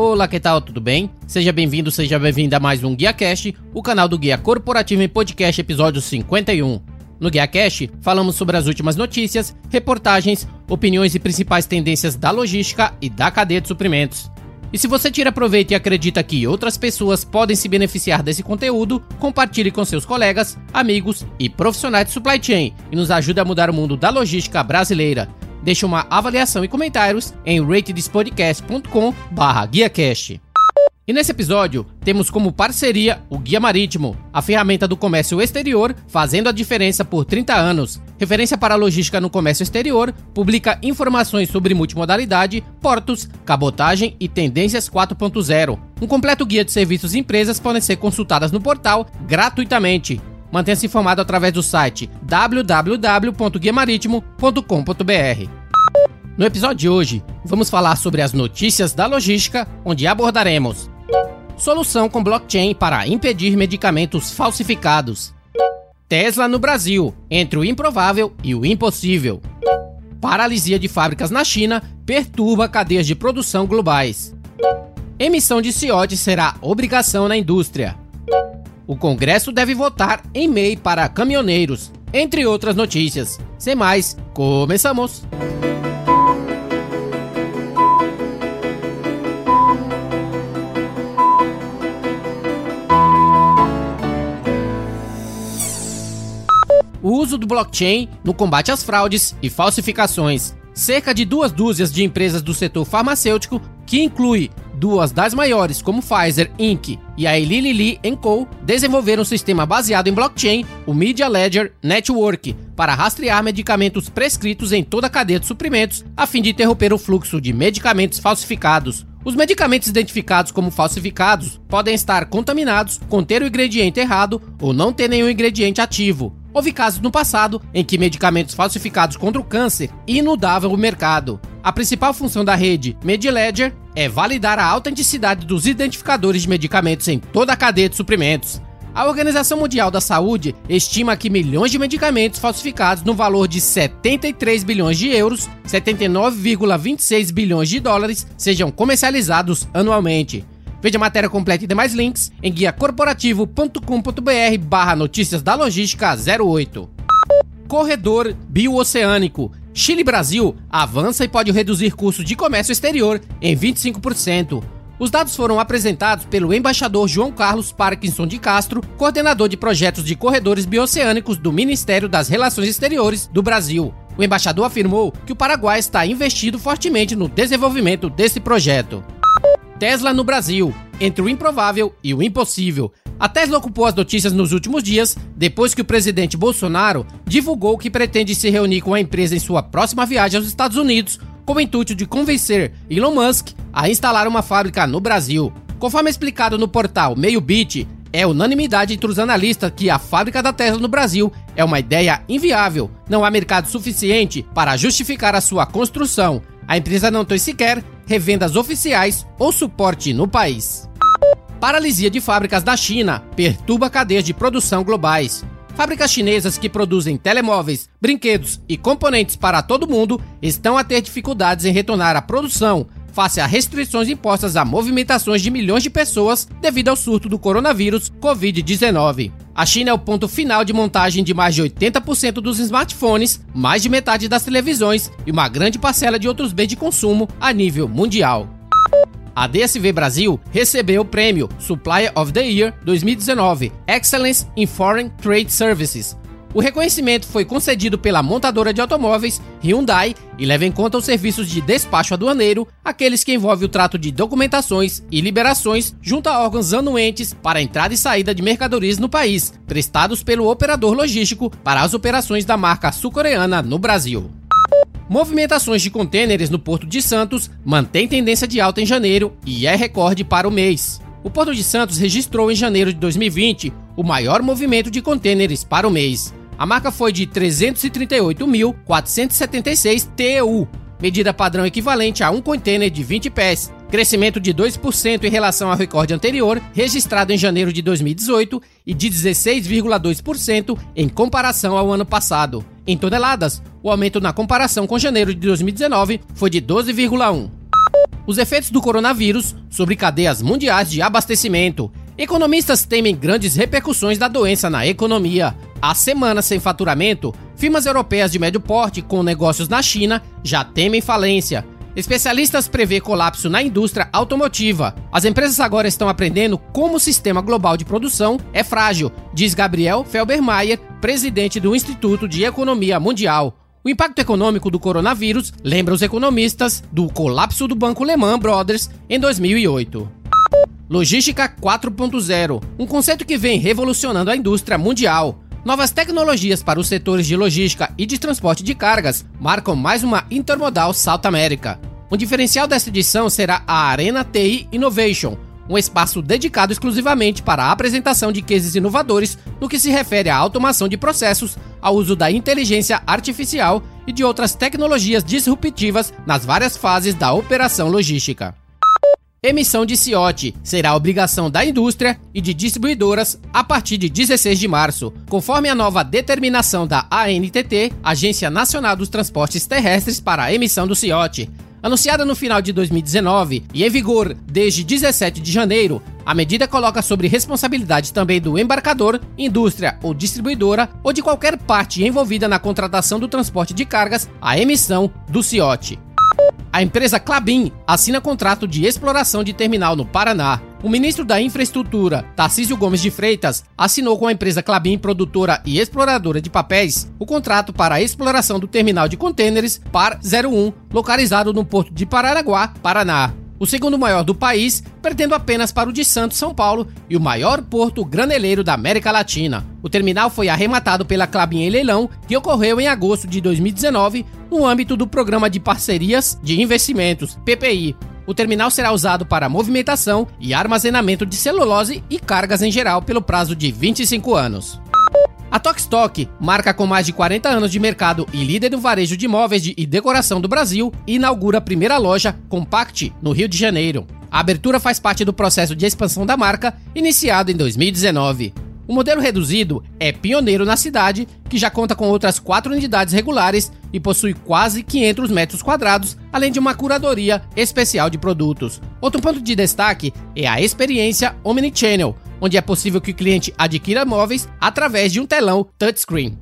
Olá, que tal? Tudo bem? Seja bem-vindo, seja bem-vinda a mais um Guia Cast, o canal do Guia Corporativo em Podcast, episódio 51. No Guia Cast, falamos sobre as últimas notícias, reportagens, opiniões e principais tendências da logística e da cadeia de suprimentos. E se você tira proveito e acredita que outras pessoas podem se beneficiar desse conteúdo, compartilhe com seus colegas, amigos e profissionais de supply chain e nos ajude a mudar o mundo da logística brasileira. Deixe uma avaliação e comentários em ratedspodcast.com/guiacast. E nesse episódio, temos como parceria o Guia Marítimo, a ferramenta do comércio exterior, fazendo a diferença por 30 anos. Referência para a logística no comércio exterior, publica informações sobre multimodalidade, portos, cabotagem e tendências 4.0. Um completo guia de serviços e empresas podem ser consultadas no portal gratuitamente. Mantenha-se informado através do site www.guiamaritimo.com.br. No episódio de hoje, vamos falar sobre as notícias da logística, onde abordaremos solução com blockchain para impedir medicamentos falsificados. Tesla no Brasil, entre o improvável e o impossível. Paralisia de fábricas na China perturba cadeias de produção globais. Emissão de CIOD será obrigação na indústria. O Congresso deve votar em MEI para caminhoneiros, entre outras notícias. Sem mais, começamos! Do blockchain no combate às fraudes e falsificações. Cerca de duas dúzias de empresas do setor farmacêutico, que inclui duas das maiores como Pfizer Inc. e a Eli Lilly Co., desenvolveram um sistema baseado em blockchain, o Media Ledger Network, para rastrear medicamentos prescritos em toda a cadeia de suprimentos, a fim de interromper o fluxo de medicamentos falsificados. Os medicamentos identificados como falsificados podem estar contaminados, conter o ingrediente errado ou não ter nenhum ingrediente ativo. Houve casos no passado em que medicamentos falsificados contra o câncer inundavam o mercado. A principal função da rede MediLedger é validar a autenticidade dos identificadores de medicamentos em toda a cadeia de suprimentos. A Organização Mundial da Saúde estima que milhões de medicamentos falsificados no valor de 73 bilhões de euros, 79,26 bilhões de dólares, sejam comercializados anualmente. Veja a matéria completa e demais links em guiacorporativo.com.br barra notícias da logística 08. Corredor Bioceânico. Chile-Brasil avança e pode reduzir custos de comércio exterior em 25%. Os dados foram apresentados pelo embaixador João Carlos Parkinson de Castro, coordenador de projetos de corredores bioceânicos do Ministério das Relações Exteriores do Brasil. O embaixador afirmou que o Paraguai está investindo fortemente no desenvolvimento desse projeto. Tesla no Brasil, entre o improvável e o impossível. A Tesla ocupou as notícias nos últimos dias, depois que o presidente Bolsonaro divulgou que pretende se reunir com a empresa em sua próxima viagem aos Estados Unidos, com o intuito de convencer Elon Musk a instalar uma fábrica no Brasil. Conforme explicado no portal MeioBit, é unanimidade entre os analistas que a fábrica da Tesla no Brasil é uma ideia inviável. Não há mercado suficiente para justificar a sua construção. A empresa não tem sequer revendas oficiais ou suporte no país. Paralisia de fábricas da China perturba cadeias de produção globais. Fábricas chinesas que produzem telemóveis, brinquedos e componentes para todo mundo estão a ter dificuldades em retornar à produção face a restrições impostas a movimentações de milhões de pessoas devido ao surto do coronavírus Covid-19. A China é o ponto final de montagem de mais de 80% dos smartphones, mais de metade das televisões e uma grande parcela de outros bens de consumo a nível mundial. A DSV Brasil recebeu o prêmio Supplier of the Year 2019 Excellence in Foreign Trade Services o reconhecimento foi concedido pela montadora de automóveis Hyundai e leva em conta os serviços de despacho aduaneiro, aqueles que envolvem o trato de documentações e liberações junto a órgãos anuentes para entrada e saída de mercadorias no país, prestados pelo operador logístico para as operações da marca sul-coreana no Brasil. Movimentações de contêineres no Porto de Santos mantém tendência de alta em janeiro e é recorde para o mês. O Porto de Santos registrou em janeiro de 2020 o maior movimento de contêineres para o mês. A marca foi de 338.476 TEU, medida padrão equivalente a um container de 20 pés, crescimento de 2% em relação ao recorde anterior, registrado em janeiro de 2018, e de 16,2% em comparação ao ano passado. Em toneladas, o aumento na comparação com janeiro de 2019 foi de 12,1%. os efeitos do coronavírus sobre cadeias mundiais de abastecimento. Economistas temem grandes repercussões da doença na economia. Há semanas sem faturamento, firmas europeias de médio porte com negócios na China já temem falência. Especialistas prevê colapso na indústria automotiva. As empresas agora estão aprendendo como o sistema global de produção é frágil, diz Gabriel Felbermayer, presidente do Instituto de Economia Mundial. O impacto econômico do coronavírus lembra os economistas do colapso do Banco Lehman Brothers em 2008. Logística 4.0, um conceito que vem revolucionando a indústria mundial. Novas tecnologias para os setores de logística e de transporte de cargas marcam mais uma Intermodal South America. Um diferencial desta edição será a Arena TI Innovation, um espaço dedicado exclusivamente para a apresentação de cases inovadores no que se refere à automação de processos, ao uso da inteligência artificial e de outras tecnologias disruptivas nas várias fases da operação logística. Emissão de CIOT será obrigação da indústria e de distribuidoras a partir de 16 de março, conforme a nova determinação da ANTT, Agência Nacional dos Transportes Terrestres para a emissão do CIOT. Anunciada no final de 2019 e em vigor desde 17 de janeiro, a medida coloca sobre responsabilidade também do embarcador, indústria ou distribuidora ou de qualquer parte envolvida na contratação do transporte de cargas a emissão do CIOT. A empresa Clabin assina contrato de exploração de terminal no Paraná. O ministro da Infraestrutura, Tarcísio Gomes de Freitas, assinou com a empresa Clabin, produtora e exploradora de papéis, o contrato para a exploração do terminal de contêineres PAR 01, localizado no porto de Paranaguá, Paraná o segundo maior do país, perdendo apenas para o de Santos, São Paulo, e o maior porto graneleiro da América Latina. O terminal foi arrematado pela Clabin em leilão, que ocorreu em agosto de 2019, no âmbito do Programa de Parcerias de Investimentos, PPI. O terminal será usado para movimentação e armazenamento de celulose e cargas em geral pelo prazo de 25 anos. A Tokstok, marca com mais de 40 anos de mercado e líder do varejo de móveis e decoração do Brasil, inaugura a primeira loja Compact no Rio de Janeiro. A abertura faz parte do processo de expansão da marca, iniciado em 2019. O modelo reduzido é pioneiro na cidade, que já conta com outras quatro unidades regulares e possui quase 500 metros quadrados, além de uma curadoria especial de produtos. Outro ponto de destaque é a experiência Omnichannel, onde é possível que o cliente adquira móveis através de um telão touchscreen.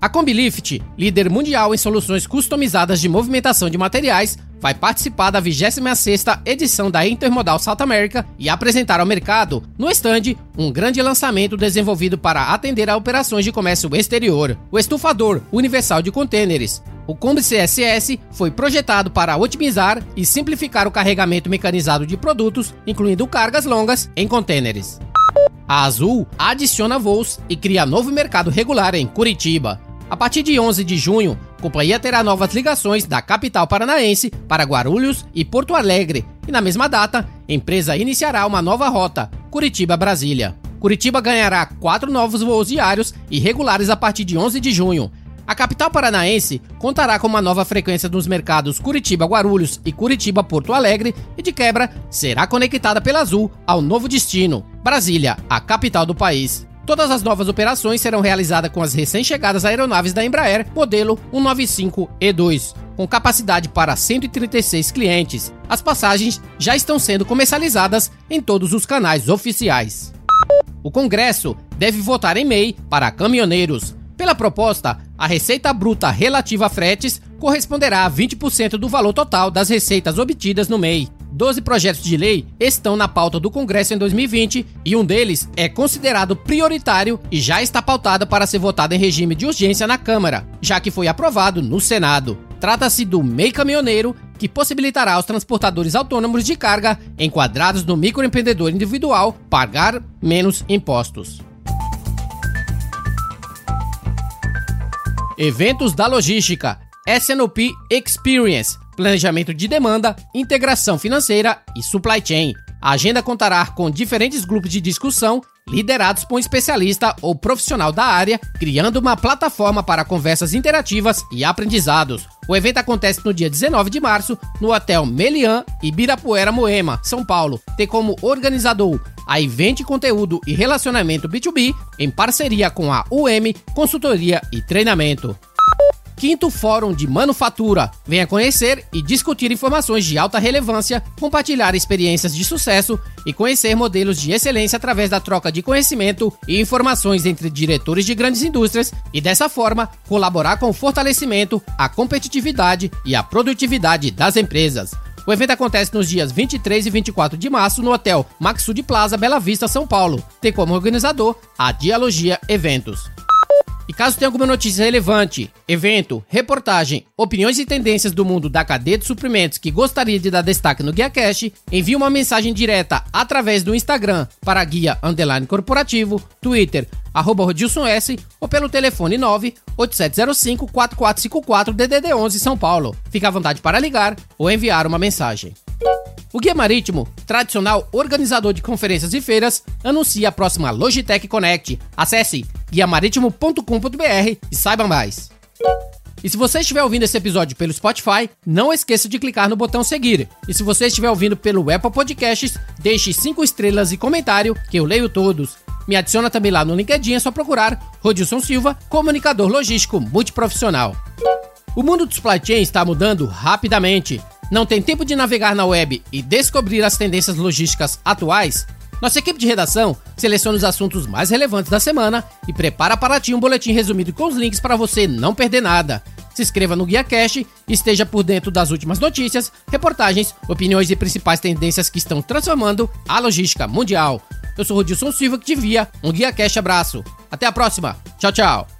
A Combilift, líder mundial em soluções customizadas de movimentação de materiais, vai participar da 26ª edição da Intermodal South America e apresentar ao mercado, no stand, um grande lançamento desenvolvido para atender a operações de comércio exterior, o estufador universal de contêineres. O Combi CSS foi projetado para otimizar e simplificar o carregamento mecanizado de produtos, incluindo cargas longas, em contêineres. A Azul adiciona voos e cria novo mercado regular em Curitiba. A partir de 11 de junho, a companhia terá novas ligações da capital paranaense para Guarulhos e Porto Alegre, e na mesma data, a empresa iniciará uma nova rota, Curitiba-Brasília. Curitiba ganhará quatro novos voos diários e regulares a partir de 11 de junho, a capital paranaense contará com uma nova frequência nos mercados Curitiba-Guarulhos e Curitiba-Porto Alegre e, de quebra, será conectada pela Azul ao novo destino, Brasília, a capital do país. Todas as novas operações serão realizadas com as recém-chegadas aeronaves da Embraer, modelo 195E2, com capacidade para 136 clientes. As passagens já estão sendo comercializadas em todos os canais oficiais. O Congresso deve votar em MEI para caminhoneiros. Pela proposta, a receita bruta relativa a fretes corresponderá a 20% do valor total das receitas obtidas no MEI. Doze projetos de lei estão na pauta do Congresso em 2020 e um deles é considerado prioritário e já está pautado para ser votado em regime de urgência na Câmara, já que foi aprovado no Senado. Trata-se do MEI Caminhoneiro, que possibilitará aos transportadores autônomos de carga enquadrados no microempreendedor individual pagar menos impostos. Eventos da logística, SNOP Experience, planejamento de demanda, integração financeira e supply chain. A agenda contará com diferentes grupos de discussão liderados por um especialista ou profissional da área, criando uma plataforma para conversas interativas e aprendizados. O evento acontece no dia 19 de março no Hotel Melian, Ibirapuera Moema, São Paulo. Tem como organizador a Event Conteúdo e Relacionamento B2B, em parceria com a UM Consultoria e Treinamento. Quinto Fórum de Manufatura. Venha conhecer e discutir informações de alta relevância, compartilhar experiências de sucesso e conhecer modelos de excelência através da troca de conhecimento e informações entre diretores de grandes indústrias e, dessa forma, colaborar com o fortalecimento, a competitividade e a produtividade das empresas. O evento acontece nos dias 23 e 24 de março no Hotel Maxud Plaza, Bela Vista, São Paulo. Tem como organizador a Dialogia Eventos. E caso tenha alguma notícia relevante, evento, reportagem, opiniões e tendências do mundo da cadeia de suprimentos que gostaria de dar destaque no Guia Cash, envie uma mensagem direta através do Instagram para Guia Underline Corporativo, Twitter, arroba Rodilson S ou pelo telefone 98705-4454 DDD 11 São Paulo. Fique à vontade para ligar ou enviar uma mensagem. O Guia Marítimo, tradicional organizador de conferências e feiras, anuncia a próxima Logitech Connect. Acesse guiamaritimo.com.br e saiba mais. E se você estiver ouvindo esse episódio pelo Spotify, não esqueça de clicar no botão seguir. E se você estiver ouvindo pelo Apple Podcasts, deixe 5 estrelas e comentário, que eu leio todos. Me adiciona também lá no LinkedIn, é só procurar Rodilson Silva, comunicador logístico multiprofissional. O mundo do supply chain está mudando rapidamente. Não tem tempo de navegar na web e descobrir as tendências logísticas atuais? Nossa equipe de redação seleciona os assuntos mais relevantes da semana e prepara para ti um boletim resumido com os links para você não perder nada. Se inscreva no Guia Cash e esteja por dentro das últimas notícias, reportagens, opiniões e principais tendências que estão transformando a logística mundial. Eu sou Rodilson Silva que te via um Guia Cash abraço. Até a próxima. Tchau, tchau.